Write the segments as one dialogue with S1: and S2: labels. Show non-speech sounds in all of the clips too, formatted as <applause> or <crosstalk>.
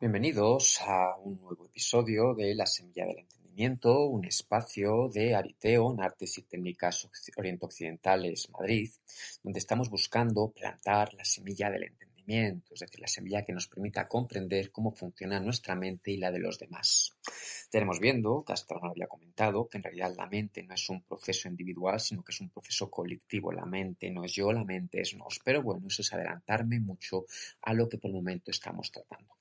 S1: Bienvenidos a un nuevo episodio de La Semilla del Entendimiento, un espacio de Ariteo en Artes y Técnicas Oriento-Occidentales Madrid, donde estamos buscando plantar la semilla del entendimiento, es decir, la semilla que nos permita comprender cómo funciona nuestra mente y la de los demás. Estaremos viendo, que hasta ahora había comentado, que en realidad la mente no es un proceso individual, sino que es un proceso colectivo. La mente no es yo, la mente es nos. Pero bueno, eso es adelantarme mucho a lo que por el momento estamos tratando.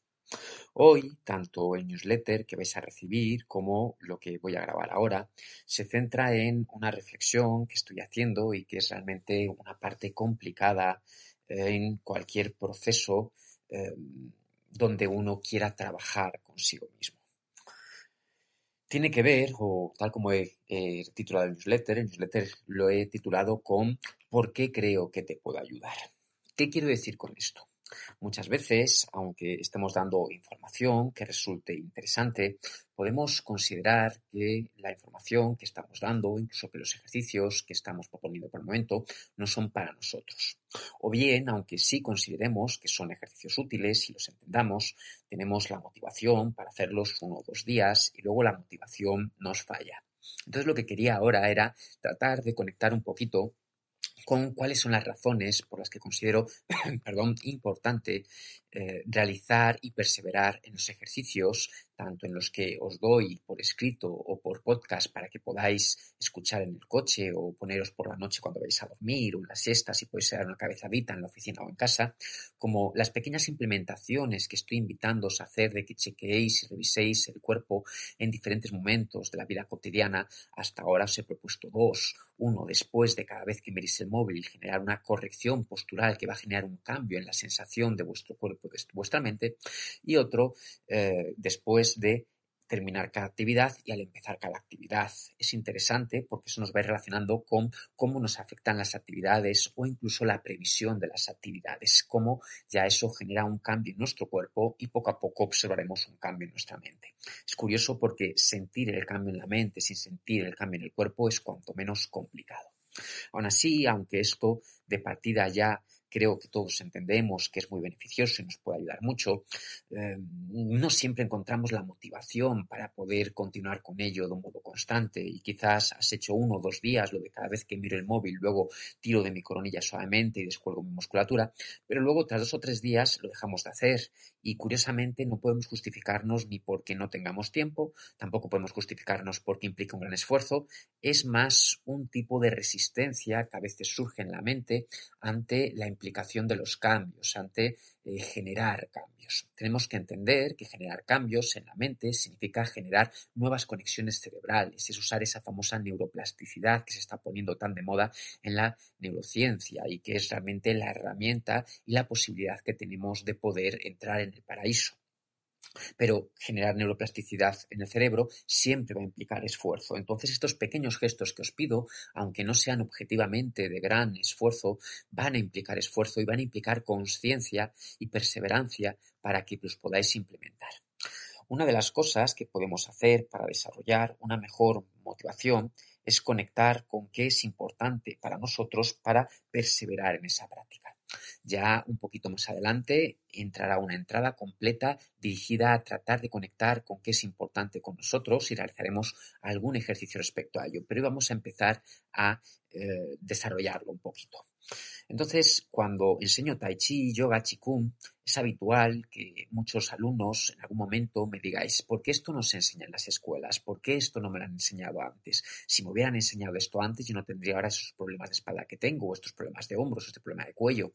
S1: Hoy, tanto el newsletter que vais a recibir como lo que voy a grabar ahora, se centra en una reflexión que estoy haciendo y que es realmente una parte complicada en cualquier proceso em, donde uno quiera trabajar consigo mismo. Tiene que ver, o tal como he, he titulado el newsletter, el newsletter lo he titulado con ¿Por qué creo que te puedo ayudar? ¿Qué quiero decir con esto? Muchas veces, aunque estemos dando información que resulte interesante, podemos considerar que la información que estamos dando, incluso que los ejercicios que estamos proponiendo por el momento, no son para nosotros. O bien, aunque sí consideremos que son ejercicios útiles y los entendamos, tenemos la motivación para hacerlos uno o dos días y luego la motivación nos falla. Entonces lo que quería ahora era tratar de conectar un poquito con cuáles son las razones por las que considero <clears throat> perdón, importante eh, realizar y perseverar en los ejercicios, tanto en los que os doy por escrito o por podcast para que podáis escuchar en el coche o poneros por la noche cuando vais a dormir o en las siestas y podéis dar una cabezadita en la oficina o en casa, como las pequeñas implementaciones que estoy invitándoos a hacer de que chequeéis y reviséis el cuerpo en diferentes momentos de la vida cotidiana. Hasta ahora os he propuesto dos. Uno, después de cada vez que miréis el móvil, generar una corrección postural que va a generar un cambio en la sensación de vuestro cuerpo de vuestra mente y otro eh, después de terminar cada actividad y al empezar cada actividad. Es interesante porque eso nos va relacionando con cómo nos afectan las actividades o incluso la previsión de las actividades, cómo ya eso genera un cambio en nuestro cuerpo y poco a poco observaremos un cambio en nuestra mente. Es curioso porque sentir el cambio en la mente sin sentir el cambio en el cuerpo es cuanto menos complicado. Aún así, aunque esto de partida ya creo que todos entendemos que es muy beneficioso y nos puede ayudar mucho, eh, no siempre encontramos la motivación para poder continuar con ello de un modo constante y quizás has hecho uno o dos días lo de cada vez que miro el móvil, luego tiro de mi coronilla suavemente y descuelgo mi musculatura, pero luego tras dos o tres días lo dejamos de hacer y curiosamente no podemos justificarnos ni porque no tengamos tiempo, tampoco podemos justificarnos porque implica un gran esfuerzo, es más un tipo de resistencia que a veces surge en la mente ante la de los cambios, ante eh, generar cambios. Tenemos que entender que generar cambios en la mente significa generar nuevas conexiones cerebrales, es usar esa famosa neuroplasticidad que se está poniendo tan de moda en la neurociencia y que es realmente la herramienta y la posibilidad que tenemos de poder entrar en el paraíso. Pero generar neuroplasticidad en el cerebro siempre va a implicar esfuerzo. Entonces estos pequeños gestos que os pido, aunque no sean objetivamente de gran esfuerzo, van a implicar esfuerzo y van a implicar conciencia y perseverancia para que los podáis implementar. Una de las cosas que podemos hacer para desarrollar una mejor motivación es conectar con qué es importante para nosotros para perseverar en esa práctica. Ya un poquito más adelante entrará una entrada completa dirigida a tratar de conectar con qué es importante con nosotros y realizaremos algún ejercicio respecto a ello. Pero hoy vamos a empezar a eh, desarrollarlo un poquito. Entonces, cuando enseño Tai Chi, Yoga, Qigong, es habitual que muchos alumnos en algún momento me digáis, ¿por qué esto no se enseña en las escuelas? ¿Por qué esto no me lo han enseñado antes? Si me hubieran enseñado esto antes, yo no tendría ahora esos problemas de espalda que tengo, o estos problemas de hombros, o este problema de cuello.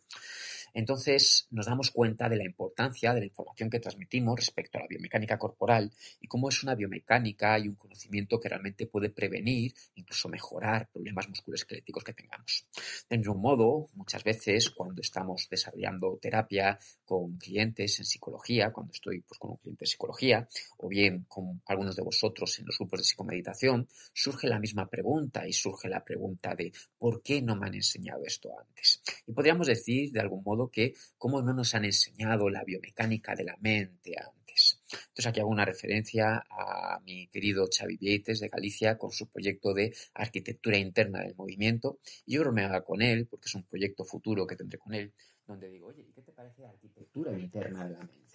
S1: Entonces, nos damos cuenta de la importancia de la información que transmitimos respecto a la biomecánica corporal y cómo es una biomecánica y un conocimiento que realmente puede prevenir, incluso mejorar problemas musculoesqueléticos que tengamos. De un modo, muchas veces cuando estamos desarrollando terapia con clientes en psicología, cuando estoy pues, con un cliente de psicología, o bien con algunos de vosotros en los grupos de psicomeditación, surge la misma pregunta y surge la pregunta de ¿por qué no me han enseñado esto antes? Y podríamos decir de algún modo que cómo no nos han enseñado la biomecánica de la mente antes. Entonces aquí hago una referencia a mi querido Xavi Vieites de Galicia con su proyecto de arquitectura interna del movimiento y yo bromeaba con él porque es un proyecto futuro que tendré con él donde digo, oye, ¿y qué te parece la arquitectura interna de la mente?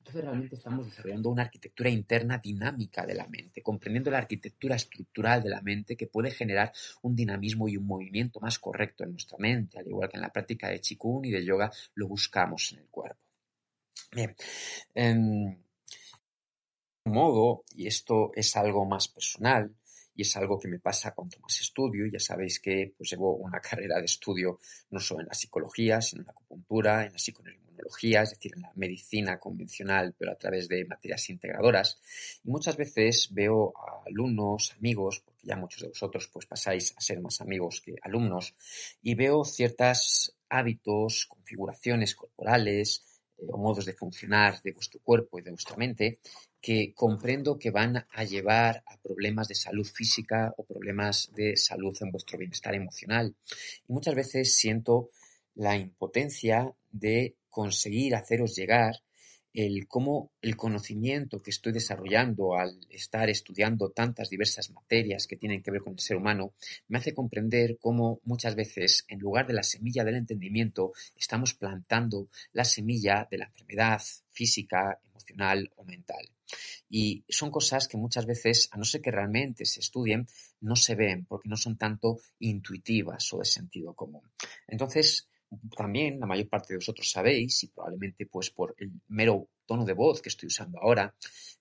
S1: Entonces realmente estamos desarrollando una arquitectura interna dinámica de la mente, comprendiendo la arquitectura estructural de la mente que puede generar un dinamismo y un movimiento más correcto en nuestra mente, al igual que en la práctica de Qigong y de yoga lo buscamos en el cuerpo. Bien, em, modo, y esto es algo más personal, y es algo que me pasa cuanto más estudio. Ya sabéis que pues, llevo una <laughs> carrera de estudio no solo en la psicología, sino en la acupuntura, en la psiconeuroinmunología, es decir, en la medicina convencional, pero a través de materias integradoras. Y muchas veces veo a alumnos, amigos, porque ya muchos de vosotros pues, pasáis a ser más amigos que alumnos, y veo ciertos hábitos, configuraciones corporales, o modos de funcionar de vuestro cuerpo y de vuestra mente que comprendo que van a llevar a problemas de salud física o problemas de salud en vuestro bienestar emocional. Y muchas veces siento la impotencia de conseguir haceros llegar el cómo el conocimiento que estoy desarrollando al estar estudiando tantas diversas materias que tienen que ver con el ser humano, me hace comprender cómo muchas veces, en lugar de la semilla del entendimiento, estamos plantando la semilla de la enfermedad física, emocional o mental. Y son cosas que muchas veces, a no ser que realmente se estudien, no se ven porque no son tanto intuitivas o de sentido común. Entonces, también la mayor parte de vosotros sabéis, y probablemente pues por el mero tono de voz que estoy usando ahora,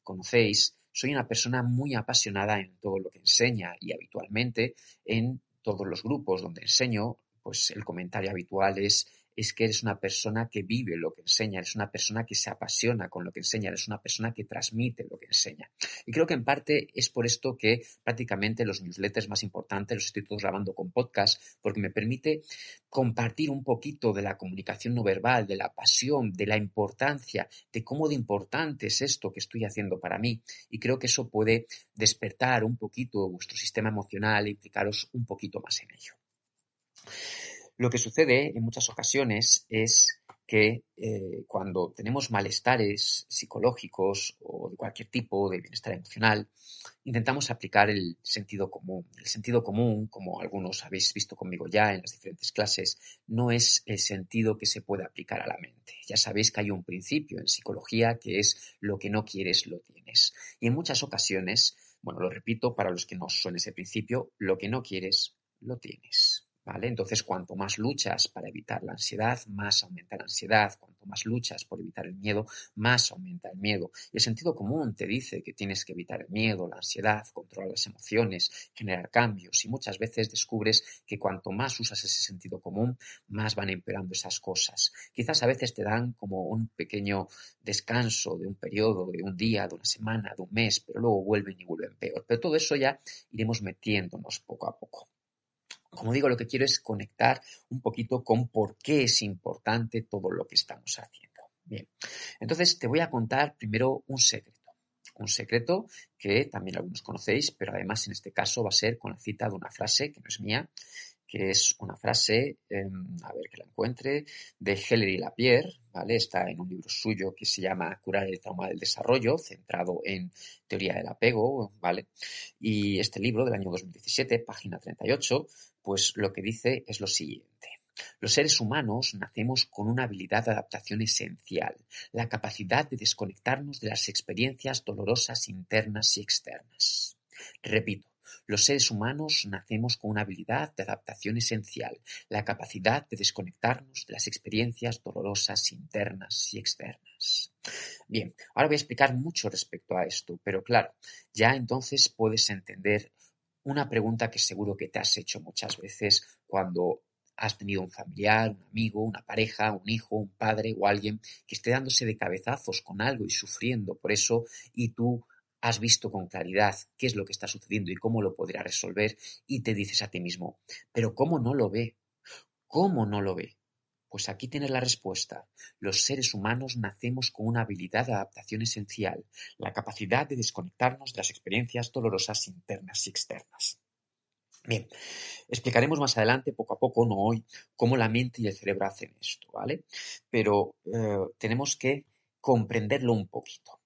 S1: conocéis, soy una persona muy apasionada en todo lo que enseña y habitualmente en todos los grupos donde enseño, pues el comentario habitual es es que eres una persona que vive lo que enseña, eres una persona que se apasiona con lo que enseña, eres una persona que transmite lo que enseña. Y creo que en parte es por esto que prácticamente los newsletters más importantes los estoy todos grabando con podcast, porque me permite compartir un poquito de la comunicación no verbal, de la pasión, de la importancia, de cómo de importante es esto que estoy haciendo para mí. Y creo que eso puede despertar un poquito vuestro sistema emocional e implicaros un poquito más en ello. Lo que sucede en muchas ocasiones es que eh, cuando tenemos malestares psicológicos o de cualquier tipo de bienestar emocional, intentamos aplicar el sentido común. El sentido común, como algunos habéis visto conmigo ya en las diferentes clases, no es el sentido que se puede aplicar a la mente. Ya sabéis que hay un principio en psicología que es lo que no quieres lo tienes. Y en muchas ocasiones, bueno, lo repito para los que no son ese principio, lo que no quieres lo tienes. Entonces, cuanto más luchas para evitar la ansiedad, más aumenta la ansiedad. Cuanto más luchas por evitar el miedo, más aumenta el miedo. Y el sentido común te dice que tienes que evitar el miedo, la ansiedad, controlar las emociones, generar cambios. Y muchas veces descubres que cuanto más usas ese sentido común, más van empeorando esas cosas. Quizás a veces te dan como un pequeño descanso de un periodo, de un día, de una semana, de un mes, pero luego vuelven y vuelven peor. Pero todo eso ya iremos metiéndonos poco a poco. Como digo, lo que quiero es conectar un poquito con por qué es importante todo lo que estamos haciendo. Bien, entonces te voy a contar primero un secreto. Un secreto que también algunos conocéis, pero además en este caso va a ser con la cita de una frase que no es mía, que es una frase, em, a ver que la encuentre, de Hilary Lapierre, ¿vale? Está en un libro suyo que se llama Curar el trauma del desarrollo, centrado en teoría del apego, ¿vale? Y este libro del año 2017, página 38, pues lo que dice es lo siguiente. Los seres humanos nacemos con una habilidad de adaptación esencial, la capacidad de desconectarnos de las experiencias dolorosas internas y externas. Repito, los seres humanos nacemos con una habilidad de adaptación esencial, la capacidad de desconectarnos de las experiencias dolorosas internas y externas. Bien, ahora voy a explicar mucho respecto a esto, pero claro, ya entonces puedes entender una pregunta que seguro que te has hecho muchas veces cuando has tenido un familiar, un amigo, una pareja, un hijo, un padre o alguien que esté dándose de cabezazos con algo y sufriendo por eso y tú has visto con claridad qué es lo que está sucediendo y cómo lo podrá resolver y te dices a ti mismo, pero ¿cómo no lo ve? ¿Cómo no lo ve? Pues aquí tienes la respuesta. Los seres humanos nacemos con una habilidad de adaptación esencial, la capacidad de desconectarnos de las experiencias dolorosas internas y externas. Bien, explicaremos más adelante, poco a poco, no hoy, cómo la mente y el cerebro hacen esto, ¿vale? Pero eh, tenemos que comprenderlo un poquito.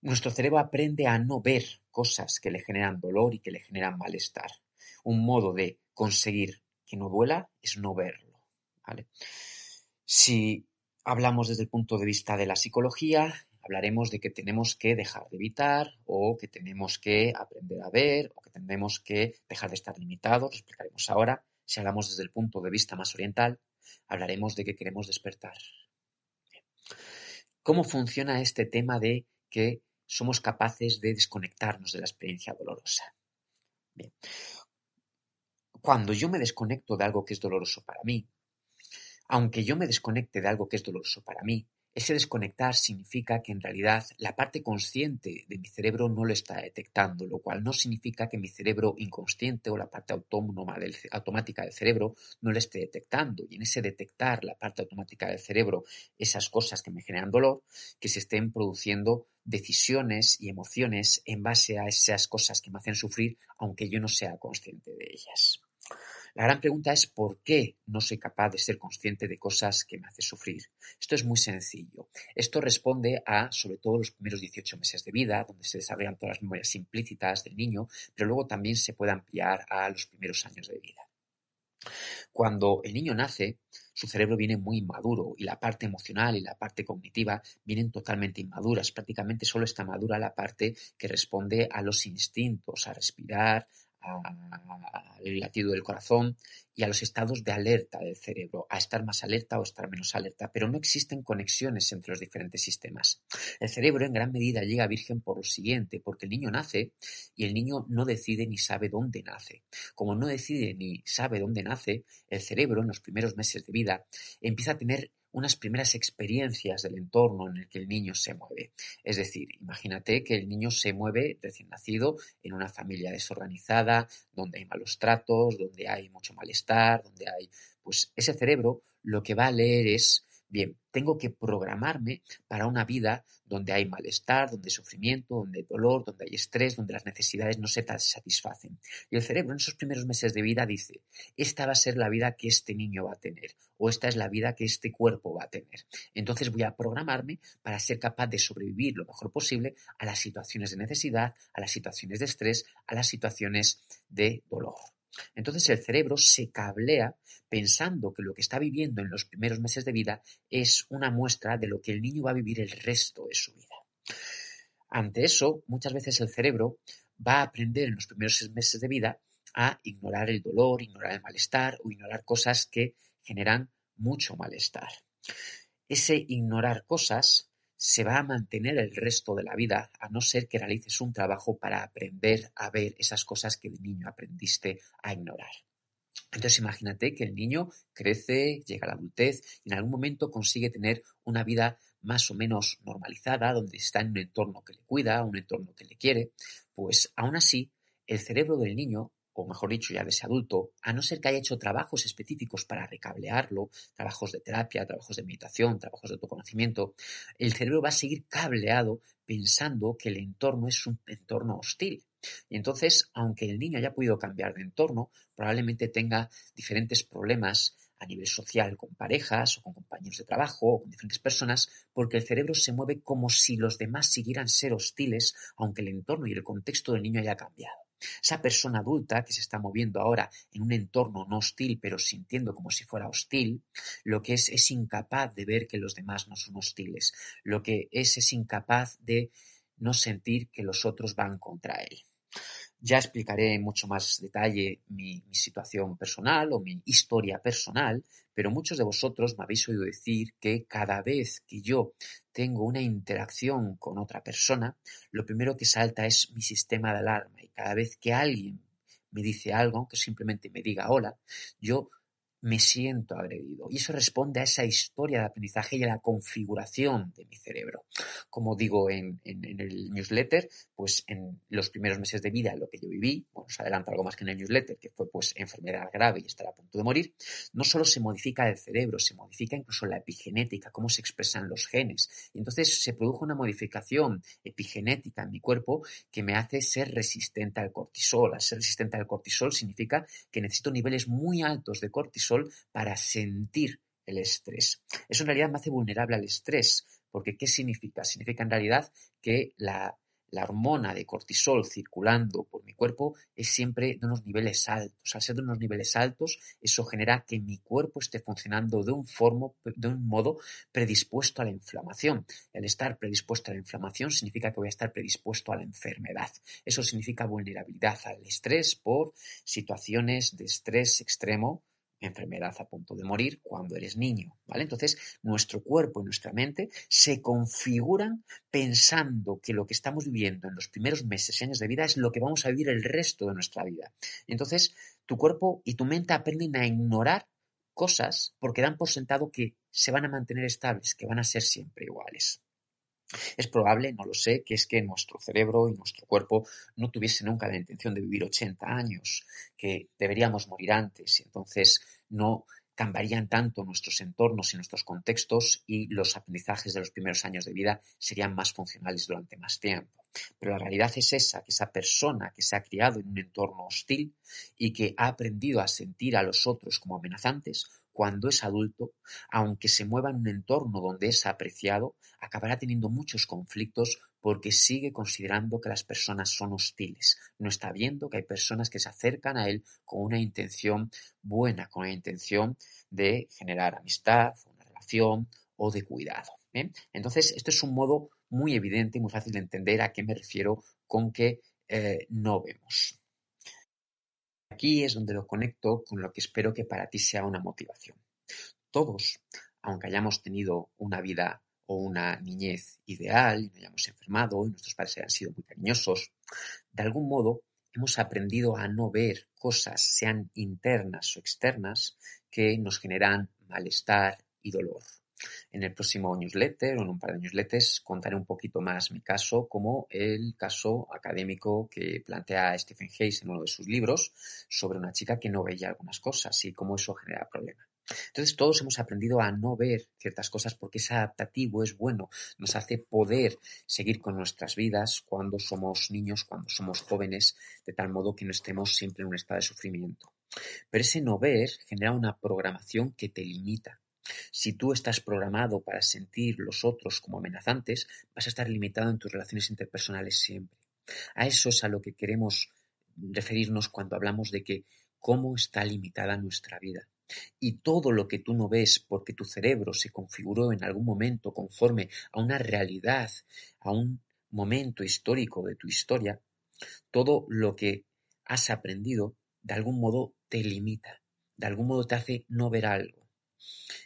S1: Nuestro cerebro aprende a no ver cosas que le generan dolor y que le generan malestar. Un modo de conseguir que no duela es no verlo. Si hablamos desde el punto de vista de la psicología, Hablaremos de que tenemos que dejar de evitar o que tenemos que aprender a ver o que tenemos que dejar de estar limitados, lo explicaremos ahora. Si hablamos desde el punto de vista más oriental, hablaremos de que queremos despertar. ¿Cómo funciona este tema de que somos capaces de desconectarnos de la experiencia dolorosa? Bien. Cuando yo me desconecto de algo que es doloroso para mí, aunque yo me desconecte de algo que es doloroso para mí, ese desconectar significa que en realidad la parte consciente de mi cerebro no lo está detectando, lo cual no significa que mi cerebro inconsciente o la parte autónoma del, automática del cerebro no lo esté detectando. Y en ese detectar la parte automática del cerebro, esas cosas que me generan dolor, que se estén produciendo decisiones y emociones en base a esas cosas que me hacen sufrir, aunque yo no sea consciente de ellas. La gran pregunta es ¿por qué no soy capaz de ser consciente de cosas que me hacen sufrir? Esto es muy sencillo. Esto responde a, sobre todo, los primeros 18 meses de vida, donde se desarrollan todas las memorias implícitas del niño, pero luego también se puede ampliar a los primeros años de vida. Cuando el niño nace, su cerebro viene muy inmaduro y la parte emocional y la parte cognitiva vienen totalmente inmaduras. Prácticamente solo está madura la parte que responde a los instintos, a respirar, al latido del corazón y a los estados de alerta del cerebro, a estar más alerta o estar menos alerta, pero no existen conexiones entre los diferentes sistemas. El cerebro en gran medida llega virgen por lo siguiente, porque el niño nace y el niño no decide ni sabe dónde nace. Como no decide ni sabe dónde nace, el cerebro en los primeros meses de vida empieza a tener unas primeras experiencias del entorno en el que el niño se mueve. Es decir, imagínate que el niño se mueve recién nacido en una familia desorganizada, donde hay malos tratos, donde hay mucho malestar, donde hay, pues ese cerebro lo que va a leer es Bien, tengo que programarme para una vida donde hay malestar, donde hay sufrimiento, donde hay dolor, donde hay estrés, donde las necesidades no se satisfacen. Y el cerebro en esos primeros meses de vida dice, esta va a ser la vida que este niño va a tener o esta es la vida que este cuerpo va a tener. Entonces voy a programarme para ser capaz de sobrevivir lo mejor posible a las situaciones de necesidad, a las situaciones de estrés, a las situaciones de dolor. Entonces el cerebro se cablea pensando que lo que está viviendo en los primeros meses de vida es una muestra de lo que el niño va a vivir el resto de su vida. Ante eso, muchas veces el cerebro va a aprender en los primeros meses de vida a ignorar el dolor, ignorar el malestar o ignorar cosas que generan mucho malestar. Ese ignorar cosas se va a mantener el resto de la vida, a no ser que realices un trabajo para aprender a ver esas cosas que de niño aprendiste a ignorar. Entonces imagínate que el niño crece, llega a la adultez y en algún momento consigue tener una vida más o menos normalizada, donde está en un entorno que le cuida, un entorno que le quiere, pues aún así el cerebro del niño o mejor dicho, ya de ese adulto, a no ser que haya hecho trabajos específicos para recablearlo, trabajos de terapia, trabajos de meditación, trabajos de autoconocimiento, el cerebro va a seguir cableado pensando que el entorno es un entorno hostil. Y entonces, aunque el niño haya podido cambiar de entorno, probablemente tenga diferentes problemas a nivel social con parejas o con compañeros de trabajo o con diferentes personas, porque el cerebro se mueve como si los demás siguieran ser hostiles, aunque el entorno y el contexto del niño haya cambiado. Esa persona adulta que se está moviendo ahora en un entorno no hostil, pero sintiendo como si fuera hostil, lo que es es incapaz de ver que los demás no son hostiles. Lo que es es incapaz de no sentir que los otros van contra él. Ya explicaré en mucho más detalle mi, situación personal o mi historia personal, pero muchos de vosotros me habéis oído decir que cada vez que yo tengo una interacción con otra persona, lo primero que salta es mi sistema de alarma. Y cada vez que alguien me dice algo, aunque simplemente me diga hola, yo me siento agredido. Y eso responde a esa historia de aprendizaje y a la configuración de mi cerebro. Como digo en, el newsletter, pues en los primeros meses de vida, lo que yo viví, bueno, os adelanto algo más que en el newsletter, que fue pues enfermedad grave y estar a punto de morir, no solo se modifica el cerebro, se modifica incluso la epigenética, cómo se expresan los genes. Y entonces se produjo una modificación epigenética en mi cuerpo que me hace ser resistente al cortisol. Al ser resistente al cortisol significa que necesito niveles muy altos de cortisol para sentir el estrés. Eso en realidad me hace vulnerable al estrés, porque ¿qué significa? Significa en realidad que la hormona de cortisol circulando por mi cuerpo es siempre de unos niveles altos. Al ser de unos niveles altos, eso genera que mi cuerpo esté funcionando de un, de un modo predispuesto a la inflamación. El estar predispuesto a la inflamación significa que voy a estar predispuesto a la enfermedad. Eso significa vulnerabilidad al estrés por situaciones de estrés extremo enfermedad a punto de morir cuando eres niño, ¿vale? Entonces, nuestro cuerpo y nuestra mente se configuran pensando que lo que estamos viviendo en los primeros meses y años de vida es lo que vamos a vivir el resto de nuestra vida. Entonces, tu cuerpo y tu mente aprenden a ignorar cosas porque dan por sentado que se van a mantener estables, que van a ser siempre iguales. Es probable, no lo sé, que es que nuestro cerebro y nuestro cuerpo no tuviesen nunca la intención de vivir 80 años, que deberíamos morir antes y entonces no cambiarían tanto nuestros entornos y nuestros contextos y los aprendizajes de los primeros años de vida serían más funcionales durante más tiempo. Pero la realidad es esa, que esa persona que se ha criado en un entorno hostil y que ha aprendido a sentir a los otros como amenazantes, cuando es adulto, aunque se mueva en un entorno donde es apreciado, acabará teniendo muchos conflictos porque sigue considerando que las personas son hostiles. No está viendo que hay personas que se acercan a él con una intención buena, con una intención de generar amistad, una relación o de cuidado. Entonces, esto es un modo muy evidente y muy fácil de entender a qué me refiero con que eh, no vemos. Aquí es donde lo conecto con lo que espero que para ti sea una motivación. Todos, aunque hayamos tenido una vida o una niñez ideal y no hayamos enfermado y nuestros padres hayan sido muy cariñosos, de algún modo hemos aprendido a no ver cosas, sean internas o externas, que nos generan malestar y dolor. En el próximo newsletter o en un par de newsletters contaré un poquito más mi caso como el caso académico que plantea Stephen Hayes en uno de sus libros sobre una chica que no veía algunas cosas y cómo eso genera problemas. Entonces todos hemos aprendido a no ver ciertas cosas porque es adaptativo, es bueno, nos hace poder seguir con nuestras vidas cuando somos niños, cuando somos jóvenes, de tal modo que no estemos siempre en un estado de sufrimiento. Pero ese no ver genera una programación que te limita, si tú estás programado para sentir los otros como amenazantes, vas a estar limitado en tus relaciones interpersonales siempre. A eso es a lo que queremos referirnos cuando hablamos de que cómo está limitada nuestra vida. Y todo lo que tú no ves porque tu cerebro se configuró en algún momento conforme a una realidad, a un momento histórico de tu historia, todo lo que has aprendido de algún modo te limita, de algún modo te hace no ver algo.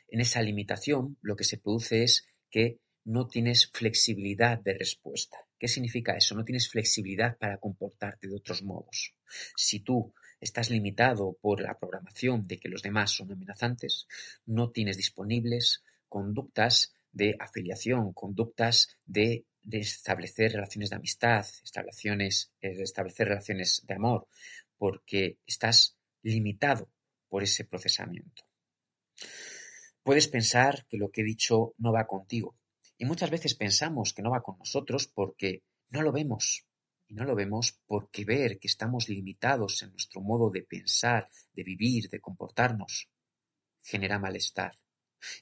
S1: En esa limitación lo que se produce es que no tienes flexibilidad de respuesta. ¿Qué significa eso? No tienes flexibilidad para comportarte de otros modos. Si tú estás limitado por la programación de que los demás son amenazantes, no tienes disponibles conductas de afiliación, conductas de, establecer relaciones de amistad, eh, de establecer relaciones de amor, porque estás limitado por ese procesamiento. Puedes pensar que lo que he dicho no va contigo. Y muchas veces pensamos que no va con nosotros porque no lo vemos. Y no lo vemos porque ver que estamos limitados en nuestro modo de pensar, de vivir, de comportarnos, genera malestar.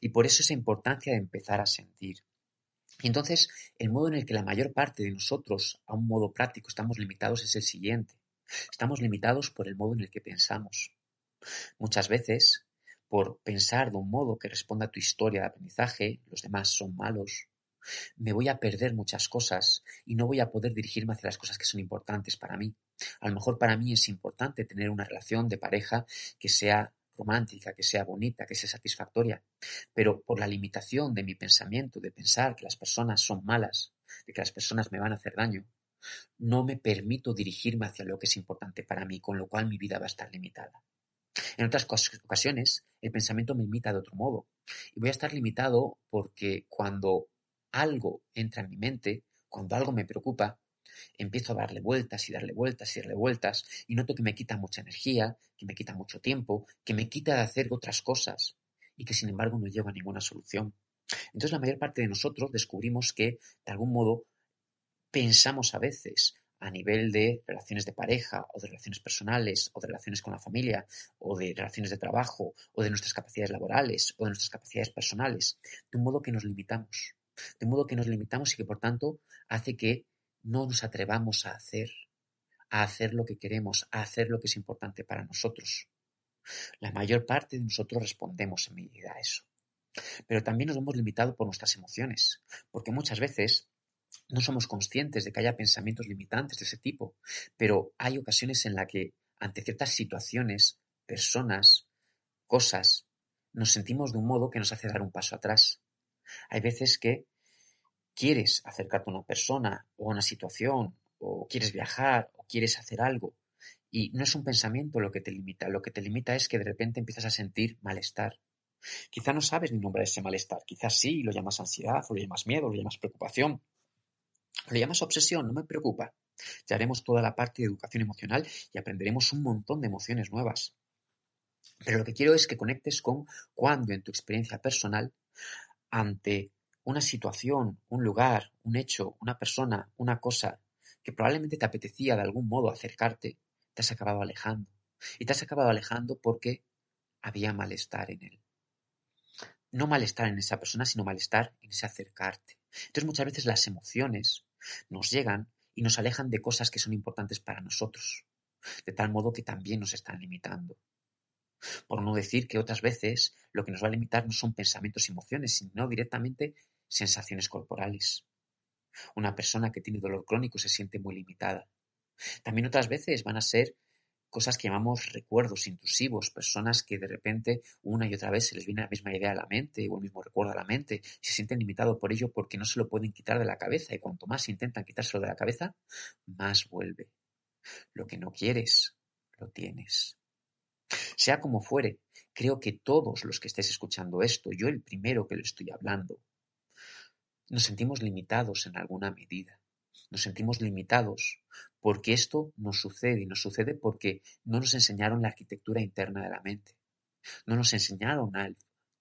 S1: Y por eso esa importancia de empezar a sentir. Y entonces, el modo en el que la mayor parte de nosotros, a un modo práctico, estamos limitados es el siguiente. Estamos limitados por el modo en el que pensamos. Muchas veces por pensar de un modo que responda a tu historia de aprendizaje, los demás son malos, me voy a perder muchas cosas y no voy a poder dirigirme hacia las cosas que son importantes para mí. A lo mejor para mí es importante tener una relación de pareja que sea romántica, que sea bonita, que sea satisfactoria, pero por la limitación de mi pensamiento, de pensar que las personas son malas, de que las personas me van a hacer daño, no me permito dirigirme hacia lo que es importante para mí, con lo cual mi vida va a estar limitada. En otras ocasiones, el pensamiento me limita de otro modo. Y voy a estar limitado porque cuando algo entra en mi mente, cuando algo me preocupa, empiezo a darle vueltas y darle vueltas y darle vueltas y noto que me quita mucha energía, que me quita mucho tiempo, que me quita de hacer otras cosas y que sin embargo no lleva a ninguna solución. Entonces la mayor parte de nosotros descubrimos que de algún modo pensamos a veces a nivel de relaciones de pareja o de relaciones personales o de relaciones con la familia o de relaciones de trabajo o de nuestras capacidades laborales o de nuestras capacidades personales, de un modo que nos limitamos, de un modo que nos limitamos y que por tanto hace que no nos atrevamos a hacer, a hacer lo que queremos, a hacer lo que es importante para nosotros. La mayor parte de nosotros respondemos en medida a eso. Pero también nos hemos limitado por nuestras emociones, porque muchas veces no somos conscientes de que haya pensamientos limitantes de ese tipo, pero hay ocasiones en las que ante ciertas situaciones, personas, cosas, nos sentimos de un modo que nos hace dar un paso atrás. Hay veces que quieres acercarte a una persona o a una situación, o quieres viajar, o quieres hacer algo, y no es un pensamiento lo que te limita, lo que te limita es que de repente empiezas a sentir malestar. Quizá no sabes ni nombrar ese malestar, quizás sí, lo llamas ansiedad, o lo llamas miedo, o lo llamas preocupación, lo llamas obsesión, no me preocupa. Ya haremos toda la parte de educación emocional y aprenderemos un montón de emociones nuevas. Pero lo que quiero es que conectes con cuando en tu experiencia personal, ante una situación, un lugar, un hecho, una persona, una cosa que probablemente te apetecía de algún modo acercarte, te has acabado alejando. Y te has acabado alejando porque había malestar en él. No malestar en esa persona, sino malestar en ese acercarte. Entonces muchas veces las emociones nos llegan y nos alejan de cosas que son importantes para nosotros, de tal modo que también nos están limitando. Por no decir que otras veces lo que nos va a limitar no son pensamientos y emociones, sino directamente sensaciones corporales. Una persona que tiene dolor crónico se siente muy limitada. También otras veces van a ser cosas que llamamos recuerdos intrusivos, personas que de repente una y otra vez se les viene la misma idea a la mente o el mismo recuerdo a la mente, se sienten limitados por ello porque no se lo pueden quitar de la cabeza y cuanto más intentan quitárselo de la cabeza, más vuelve. Lo que no quieres, lo tienes. Sea como fuere, creo que todos los que estéis escuchando esto, yo el primero que lo estoy hablando, nos sentimos limitados en alguna medida. Nos sentimos limitados porque esto nos sucede y nos sucede porque no nos enseñaron la arquitectura interna de la mente. No nos enseñaron a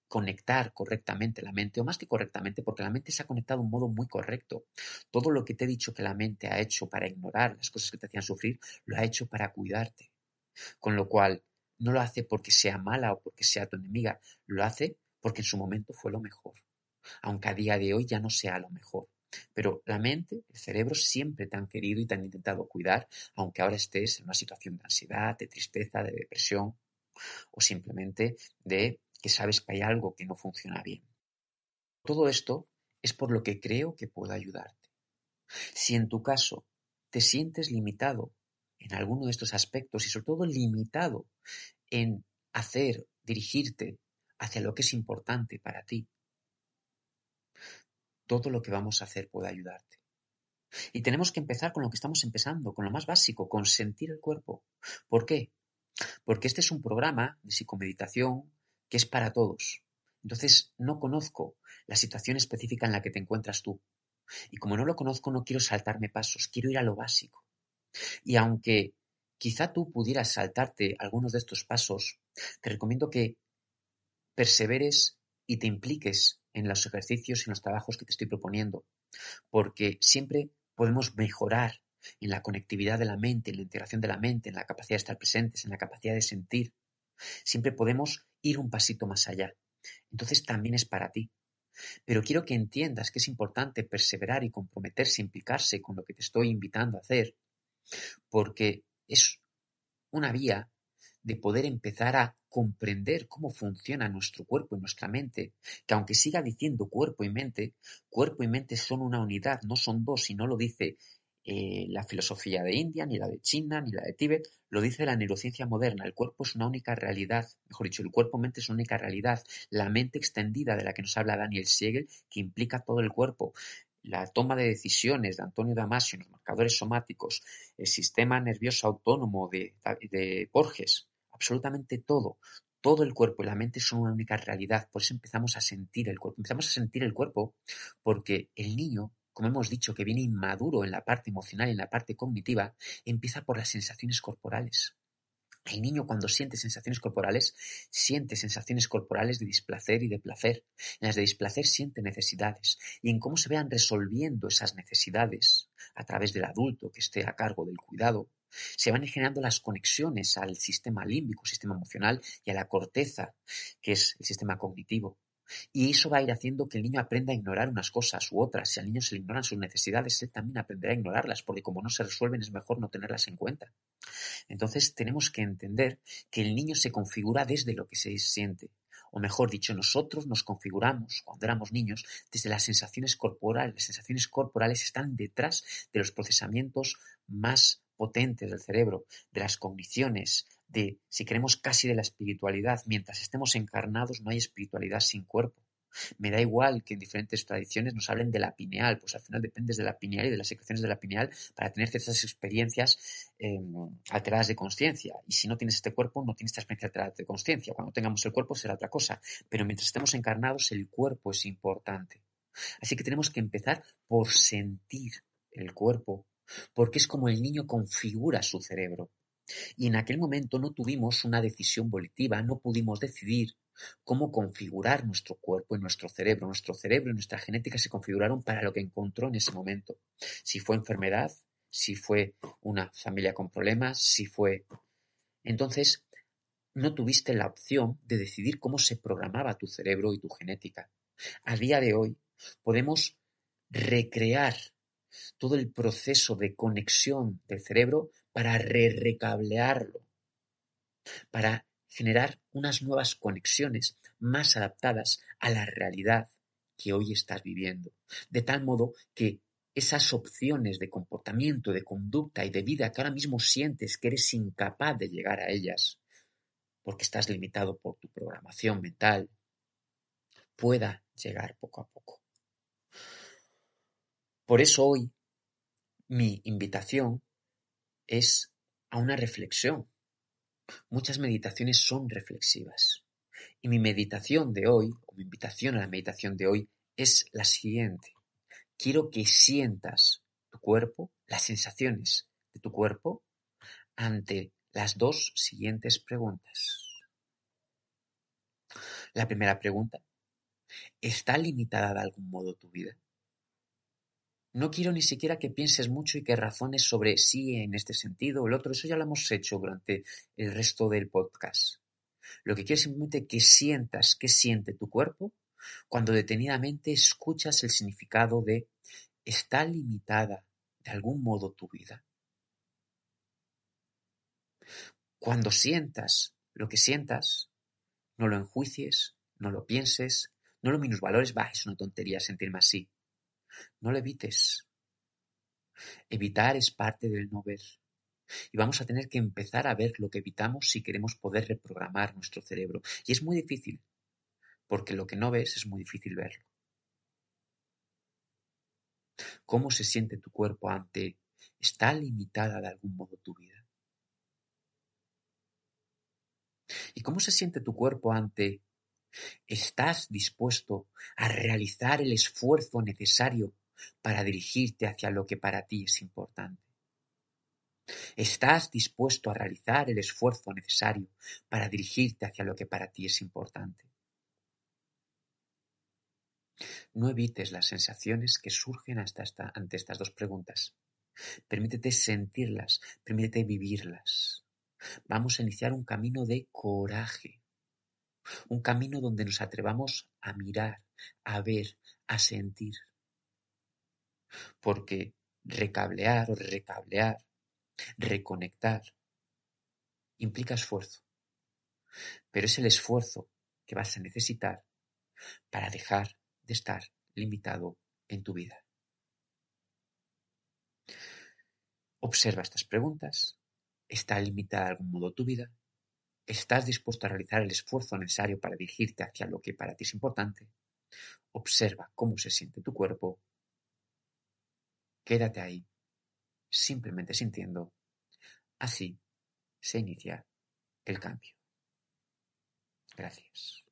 S1: conectar correctamente la mente, o más que correctamente, porque la mente se ha conectado de un modo muy correcto. Todo lo que te he dicho que la mente ha hecho para ignorar las cosas que te hacían sufrir, lo ha hecho para cuidarte. Con lo cual, no lo hace porque sea mala o porque sea tu enemiga, lo hace porque en su momento fue lo mejor, aunque a día de hoy ya no sea lo mejor. Pero la mente, el cerebro siempre te han querido y te han intentado cuidar, aunque ahora estés en una situación de ansiedad, de tristeza, de depresión o simplemente de que sabes que hay algo que no funciona bien. Todo esto es por lo que creo que puedo ayudarte. Si en tu caso te sientes limitado en alguno de estos aspectos y sobre todo limitado en hacer, dirigirte hacia lo que es importante para ti, todo lo que vamos a hacer puede ayudarte. Y tenemos que empezar con lo que estamos empezando, con lo más básico, con sentir el cuerpo. ¿Por qué? Porque este es un programa de psicomeditación que es para todos. Entonces no conozco la situación específica en la que te encuentras tú. Y como no lo conozco, no quiero saltarme pasos, quiero ir a lo básico. Y aunque quizá tú pudieras saltarte algunos de estos pasos, te recomiendo que perseveres y te impliques en los ejercicios y en los trabajos que te estoy proponiendo, porque siempre podemos mejorar en la conectividad de la mente, en la integración de la mente, en la capacidad de estar presentes, en la capacidad de sentir. Siempre podemos ir un pasito más allá. Entonces también es para ti. Pero quiero que entiendas que es importante perseverar y comprometerse, implicarse con lo que te estoy invitando a hacer, porque es una vía de poder empezar a comprender cómo funciona nuestro cuerpo y nuestra mente, que aunque siga diciendo cuerpo y mente, cuerpo y mente son una unidad, no son dos, y no lo dice eh, la filosofía de India, ni la de China, ni la de Tíbet, lo dice la neurociencia moderna, el cuerpo es una única realidad, mejor dicho, el cuerpo-mente es una única realidad, la mente extendida de la que nos habla Daniel Siegel, que implica todo el cuerpo, la toma de decisiones de Antonio Damasio los marcadores somáticos, el sistema nervioso autónomo de, de Borges, absolutamente todo, todo el cuerpo y la mente son una única realidad, por eso empezamos a sentir el cuerpo. Empezamos a sentir el cuerpo porque el niño, como hemos dicho, que viene inmaduro en la parte emocional y en la parte cognitiva, empieza por las sensaciones corporales. El niño cuando siente sensaciones corporales, siente sensaciones corporales de displacer y de placer. En las de displacer siente necesidades. Y en cómo se vean resolviendo esas necesidades a través del adulto que esté a cargo del cuidado, se van generando las conexiones al sistema límbico, sistema emocional, y a la corteza, que es el sistema cognitivo. Y eso va a ir haciendo que el niño aprenda a ignorar unas cosas u otras. Si al niño se le ignoran sus necesidades, él también aprenderá a ignorarlas, porque como no se resuelven es mejor no tenerlas en cuenta. Entonces tenemos que entender que el niño se configura desde lo que se siente. O mejor dicho, nosotros nos configuramos cuando éramos niños desde las sensaciones corporales. Las sensaciones corporales están detrás de los procesamientos más potentes del cerebro, de las cogniciones, de, si queremos, casi de la espiritualidad. Mientras estemos encarnados no hay espiritualidad sin cuerpo. Me da igual que en diferentes tradiciones nos hablen de la pineal, pues al final dependes de la pineal y de las secreciones de la pineal para tener ciertas experiencias em, alteradas de conciencia. Y si no tienes este cuerpo, no tienes esta experiencia alterada de conciencia. Cuando tengamos el cuerpo será otra cosa. Pero mientras estemos encarnados, el cuerpo es importante. Así que tenemos que empezar por sentir el cuerpo, porque es como el niño configura su cerebro. Y en aquel momento no tuvimos una decisión volitiva, no pudimos decidir cómo configurar nuestro cuerpo y nuestro cerebro. Nuestro cerebro y nuestra genética se configuraron para lo que encontró en ese momento. Si fue enfermedad, si fue una familia con problemas, si fue... Entonces, no tuviste la opción de decidir cómo se programaba tu cerebro y tu genética. A día de hoy podemos recrear todo el proceso de conexión del cerebro para re-recablearlo, para generar unas nuevas conexiones más adaptadas a la realidad que hoy estás viviendo. De tal modo que esas opciones de comportamiento, de conducta y de vida que ahora mismo sientes que eres incapaz de llegar a ellas, porque estás limitado por tu programación mental, pueda llegar poco a poco. Por eso hoy mi invitación es a una reflexión. Muchas meditaciones son reflexivas. Y mi meditación de hoy, o mi invitación a la meditación de hoy, es la siguiente. Quiero que sientas tu cuerpo, las sensaciones de tu cuerpo, ante las dos siguientes preguntas. La primera pregunta, ¿está limitada de algún modo tu vida? No quiero ni siquiera que pienses mucho y que razones sobre sí en este sentido o el otro. Eso ya lo hemos hecho durante el resto del podcast. Lo que quiero es simplemente que sientas qué siente tu cuerpo cuando detenidamente escuchas el significado de ¿está limitada de algún modo tu vida? Cuando sientas lo que sientas, no lo enjuicies, no lo pienses, no lo minusvalores, va, es una tontería sentirme así. No lo evites. Evitar es parte del no ver. Y vamos a tener que empezar a ver lo que evitamos si queremos poder reprogramar nuestro cerebro. Y es muy difícil, porque lo que no ves es muy difícil verlo. ¿Cómo se siente tu cuerpo ante está limitada de algún modo tu vida? ¿Y cómo se siente tu cuerpo ante ¿Estás dispuesto a realizar el esfuerzo necesario para dirigirte hacia lo que para ti es importante? ¿Estás dispuesto a realizar el esfuerzo necesario para dirigirte hacia lo que para ti es importante? No evites las sensaciones que surgen ante estas dos preguntas. Permítete sentirlas, permítete vivirlas. Vamos a iniciar un camino de coraje un camino donde nos atrevamos a mirar, a ver, a sentir. Porque recablear o recablear, reconectar, implica esfuerzo. Pero es el esfuerzo que vas a necesitar para dejar de estar limitado en tu vida. Observa estas preguntas. ¿Está limitada de algún modo tu vida? ¿Estás dispuesto a realizar el esfuerzo necesario para dirigirte hacia lo que para ti es importante? Observa cómo se siente tu cuerpo. Quédate ahí, simplemente sintiendo. Así se inicia el cambio. Gracias.